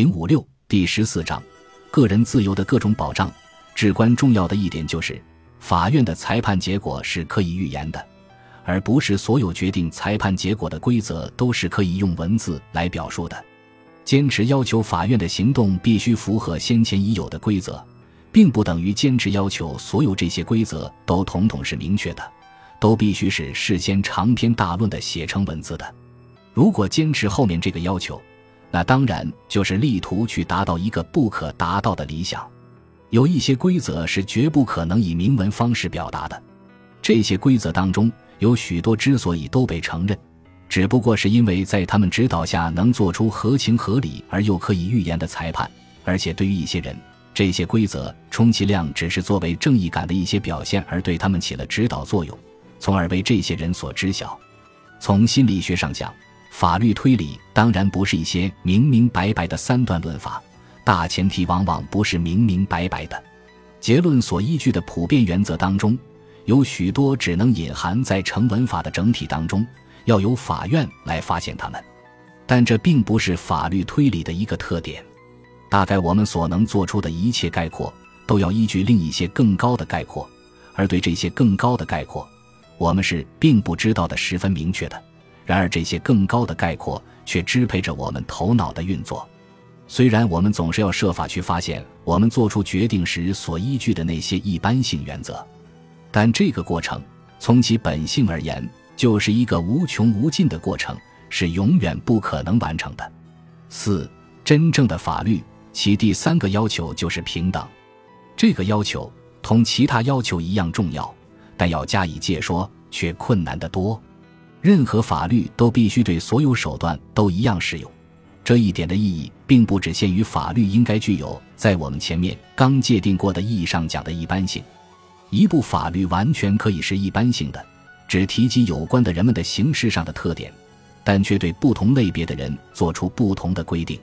零五六第十四章，个人自由的各种保障。至关重要的一点就是，法院的裁判结果是可以预言的，而不是所有决定裁判结果的规则都是可以用文字来表述的。坚持要求法院的行动必须符合先前已有的规则，并不等于坚持要求所有这些规则都统统是明确的，都必须是事先长篇大论的写成文字的。如果坚持后面这个要求，那当然就是力图去达到一个不可达到的理想。有一些规则是绝不可能以明文方式表达的，这些规则当中有许多之所以都被承认。只不过是因为在他们指导下能做出合情合理而又可以预言的裁判，而且对于一些人，这些规则充其量只是作为正义感的一些表现而对他们起了指导作用，从而为这些人所知晓。从心理学上讲，法律推理当然不是一些明明白白的三段论法，大前提往往不是明明白白的。结论所依据的普遍原则当中，有许多只能隐含在成文法的整体当中。要由法院来发现他们，但这并不是法律推理的一个特点。大概我们所能做出的一切概括，都要依据另一些更高的概括，而对这些更高的概括，我们是并不知道的十分明确的。然而，这些更高的概括却支配着我们头脑的运作。虽然我们总是要设法去发现我们做出决定时所依据的那些一般性原则，但这个过程从其本性而言。就是一个无穷无尽的过程，是永远不可能完成的。四，真正的法律，其第三个要求就是平等。这个要求同其他要求一样重要，但要加以解说却困难得多。任何法律都必须对所有手段都一样适用。这一点的意义，并不只限于法律应该具有在我们前面刚界定过的意义上讲的一般性。一部法律完全可以是一般性的。只提及有关的人们的形式上的特点，但却对不同类别的人做出不同的规定。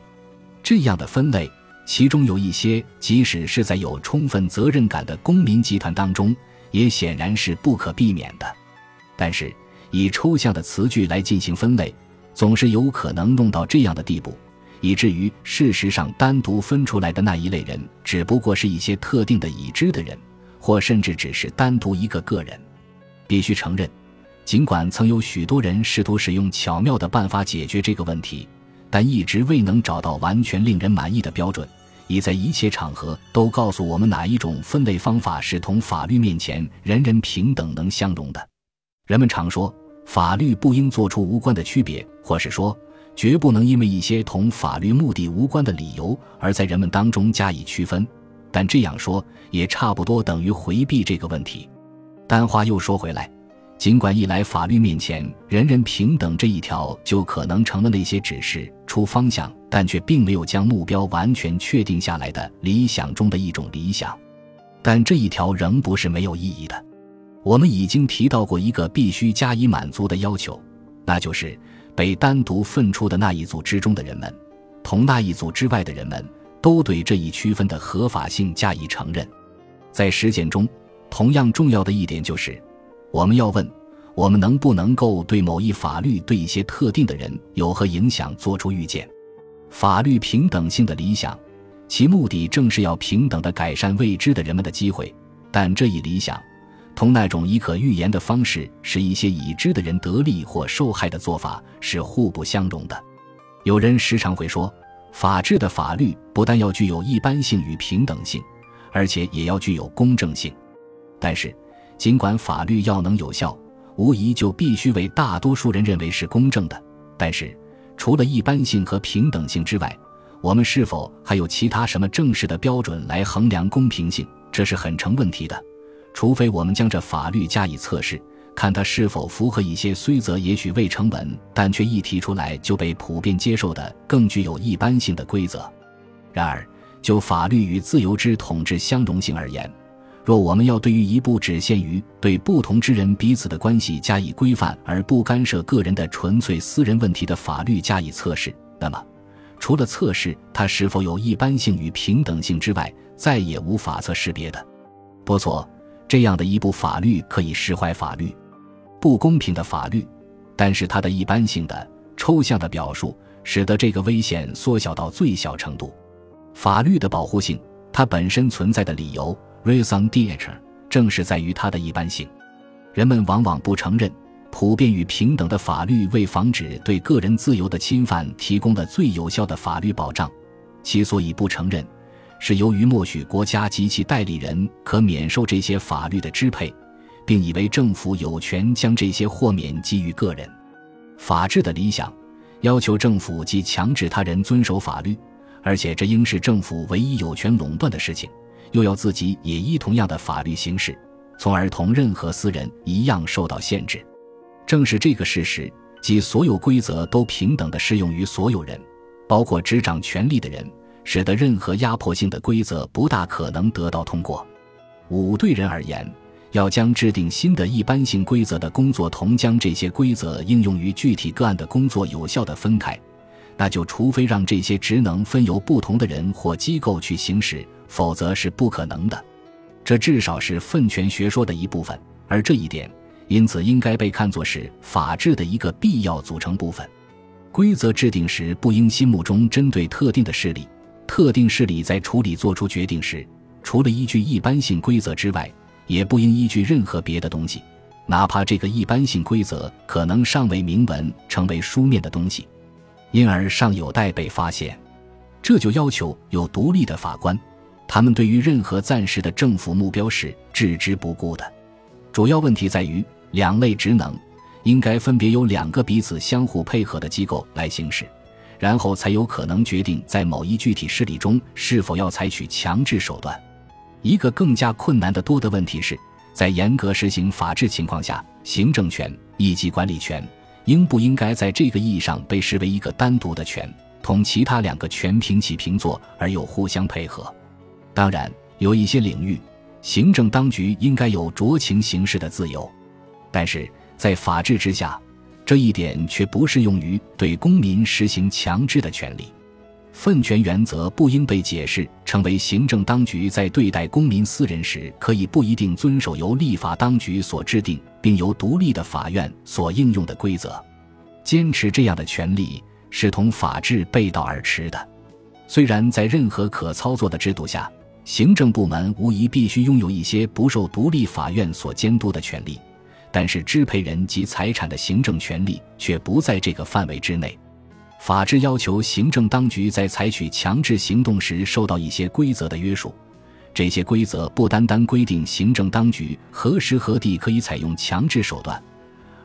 这样的分类，其中有一些，即使是在有充分责任感的公民集团当中，也显然是不可避免的。但是，以抽象的词句来进行分类，总是有可能弄到这样的地步，以至于事实上单独分出来的那一类人，只不过是一些特定的已知的人，或甚至只是单独一个个人。必须承认，尽管曾有许多人试图使用巧妙的办法解决这个问题，但一直未能找到完全令人满意的标准，已在一切场合都告诉我们哪一种分类方法是同法律面前人人平等能相容的。人们常说，法律不应做出无关的区别，或是说，绝不能因为一些同法律目的无关的理由而在人们当中加以区分。但这样说也差不多等于回避这个问题。但话又说回来，尽管一来法律面前人人平等这一条就可能成了那些指示出方向，但却并没有将目标完全确定下来的理想中的一种理想。但这一条仍不是没有意义的。我们已经提到过一个必须加以满足的要求，那就是被单独分出的那一组之中的人们，同那一组之外的人们，都对这一区分的合法性加以承认。在实践中。同样重要的一点就是，我们要问：我们能不能够对某一法律对一些特定的人有何影响做出预见？法律平等性的理想，其目的正是要平等的改善未知的人们的机会。但这一理想，同那种以可预言的方式使一些已知的人得利或受害的做法是互不相容的。有人时常会说，法治的法律不但要具有一般性与平等性，而且也要具有公正性。但是，尽管法律要能有效，无疑就必须为大多数人认为是公正的。但是，除了一般性和平等性之外，我们是否还有其他什么正式的标准来衡量公平性？这是很成问题的。除非我们将这法律加以测试，看它是否符合一些虽则也许未成文，但却一提出来就被普遍接受的更具有一般性的规则。然而，就法律与自由之统治相容性而言，若我们要对于一部只限于对不同之人彼此的关系加以规范而不干涉个人的纯粹私人问题的法律加以测试，那么，除了测试它是否有一般性与平等性之外，再也无法测试别的。不错，这样的一部法律可以释怀法律不公平的法律，但是它的一般性的抽象的表述使得这个危险缩小到最小程度。法律的保护性，它本身存在的理由 （raison d'être） 正是在于它的一般性。人们往往不承认，普遍与平等的法律为防止对个人自由的侵犯提供了最有效的法律保障。其所以不承认，是由于默许国家及其代理人可免受这些法律的支配，并以为政府有权将这些豁免给予个人。法治的理想，要求政府既强制他人遵守法律。而且这应是政府唯一有权垄断的事情，又要自己也依同样的法律行事，从而同任何私人一样受到限制。正是这个事实，即所有规则都平等地适用于所有人，包括执掌权力的人，使得任何压迫性的规则不大可能得到通过。五对人而言，要将制定新的一般性规则的工作同将这些规则应用于具体个案的工作有效地分开。那就除非让这些职能分由不同的人或机构去行使，否则是不可能的。这至少是分权学说的一部分，而这一点因此应该被看作是法治的一个必要组成部分。规则制定时不应心目中针对特定的势力，特定势力在处理做出决定时，除了依据一般性规则之外，也不应依据任何别的东西，哪怕这个一般性规则可能尚未明文成为书面的东西。因而尚有待被发现，这就要求有独立的法官，他们对于任何暂时的政府目标是置之不顾的。主要问题在于，两类职能应该分别由两个彼此相互配合的机构来行使，然后才有可能决定在某一具体事例中是否要采取强制手段。一个更加困难的多的问题是，在严格实行法治情况下，行政权以及管理权。应不应该在这个意义上被视为一个单独的权，同其他两个权平起平坐而又互相配合？当然，有一些领域，行政当局应该有酌情行事的自由，但是在法治之下，这一点却不适用于对公民实行强制的权利。分权原则不应被解释成为行政当局在对待公民私人时可以不一定遵守由立法当局所制定并由独立的法院所应用的规则。坚持这样的权利是同法治背道而驰的。虽然在任何可操作的制度下，行政部门无疑必须拥有一些不受独立法院所监督的权利，但是支配人及财产的行政权利却不在这个范围之内。法治要求行政当局在采取强制行动时受到一些规则的约束，这些规则不单单规定行政当局何时何地可以采用强制手段，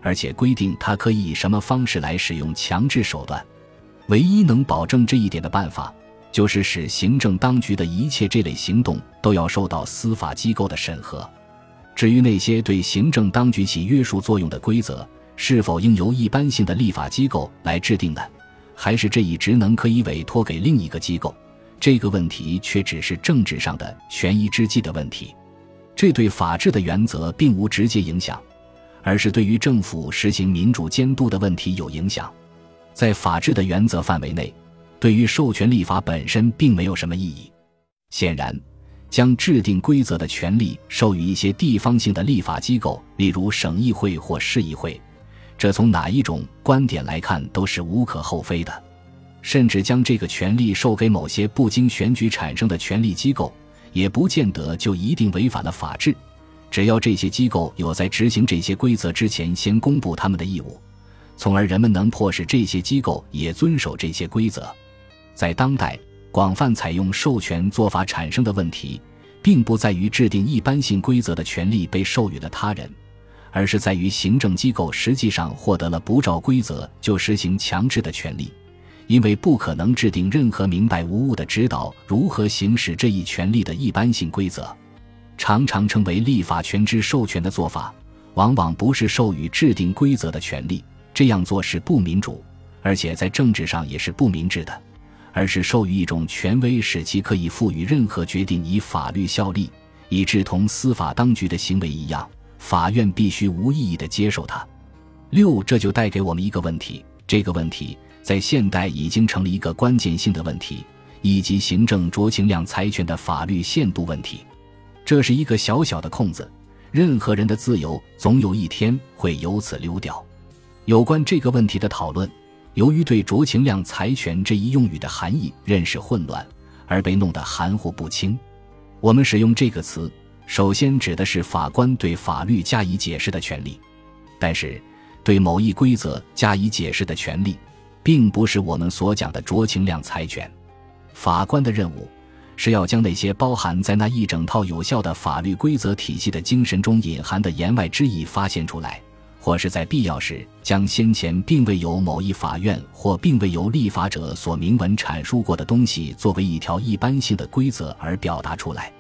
而且规定他可以以什么方式来使用强制手段。唯一能保证这一点的办法，就是使行政当局的一切这类行动都要受到司法机构的审核。至于那些对行政当局起约束作用的规则，是否应由一般性的立法机构来制定呢？还是这一职能可以委托给另一个机构？这个问题却只是政治上的权宜之计的问题，这对法治的原则并无直接影响，而是对于政府实行民主监督的问题有影响。在法治的原则范围内，对于授权立法本身并没有什么意义。显然，将制定规则的权利授予一些地方性的立法机构，例如省议会或市议会。这从哪一种观点来看都是无可厚非的，甚至将这个权利授给某些不经选举产生的权力机构，也不见得就一定违反了法治。只要这些机构有在执行这些规则之前先公布他们的义务，从而人们能迫使这些机构也遵守这些规则。在当代，广泛采用授权做法产生的问题，并不在于制定一般性规则的权利被授予了他人。而是在于行政机构实际上获得了不照规则就实行强制的权利，因为不可能制定任何明白无误的指导如何行使这一权利的一般性规则。常常称为立法权之授权的做法，往往不是授予制定规则的权利，这样做是不民主，而且在政治上也是不明智的，而是授予一种权威，使其可以赋予任何决定以法律效力，以致同司法当局的行为一样。法院必须无意义地接受它。六，这就带给我们一个问题，这个问题在现代已经成了一个关键性的问题，以及行政酌情量裁权的法律限度问题。这是一个小小的空子，任何人的自由总有一天会由此溜掉。有关这个问题的讨论，由于对酌情量裁权这一用语的含义认识混乱，而被弄得含糊不清。我们使用这个词，首先指的是法官对法律加以解释的权利，但是对某一规则加以解释的权利，并不是我们所讲的酌情量裁权。法官的任务是要将那些包含在那一整套有效的法律规则体系的精神中隐含的言外之意发现出来。或是在必要时，将先前并未由某一法院或并未由立法者所明文阐述过的东西，作为一条一般性的规则而表达出来。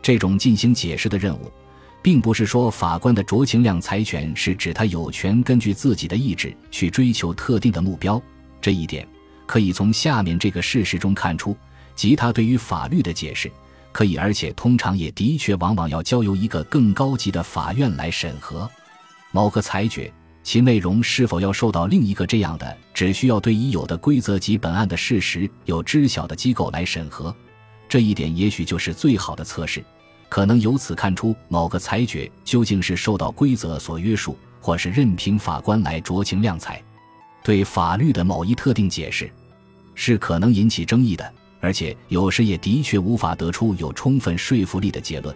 这种进行解释的任务，并不是说法官的酌情量裁权是指他有权根据自己的意志去追求特定的目标。这一点可以从下面这个事实中看出：即他对于法律的解释，可以而且通常也的确往往要交由一个更高级的法院来审核。某个裁决，其内容是否要受到另一个这样的只需要对已有的规则及本案的事实有知晓的机构来审核，这一点也许就是最好的测试，可能由此看出某个裁决究竟是受到规则所约束，或是任凭法官来酌情量裁。对法律的某一特定解释，是可能引起争议的，而且有时也的确无法得出有充分说服力的结论。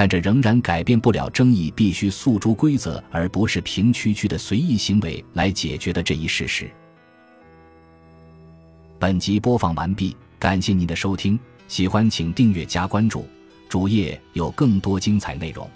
但这仍然改变不了争议必须诉诸规则，而不是凭区区的随意行为来解决的这一事实。本集播放完毕，感谢您的收听，喜欢请订阅加关注，主页有更多精彩内容。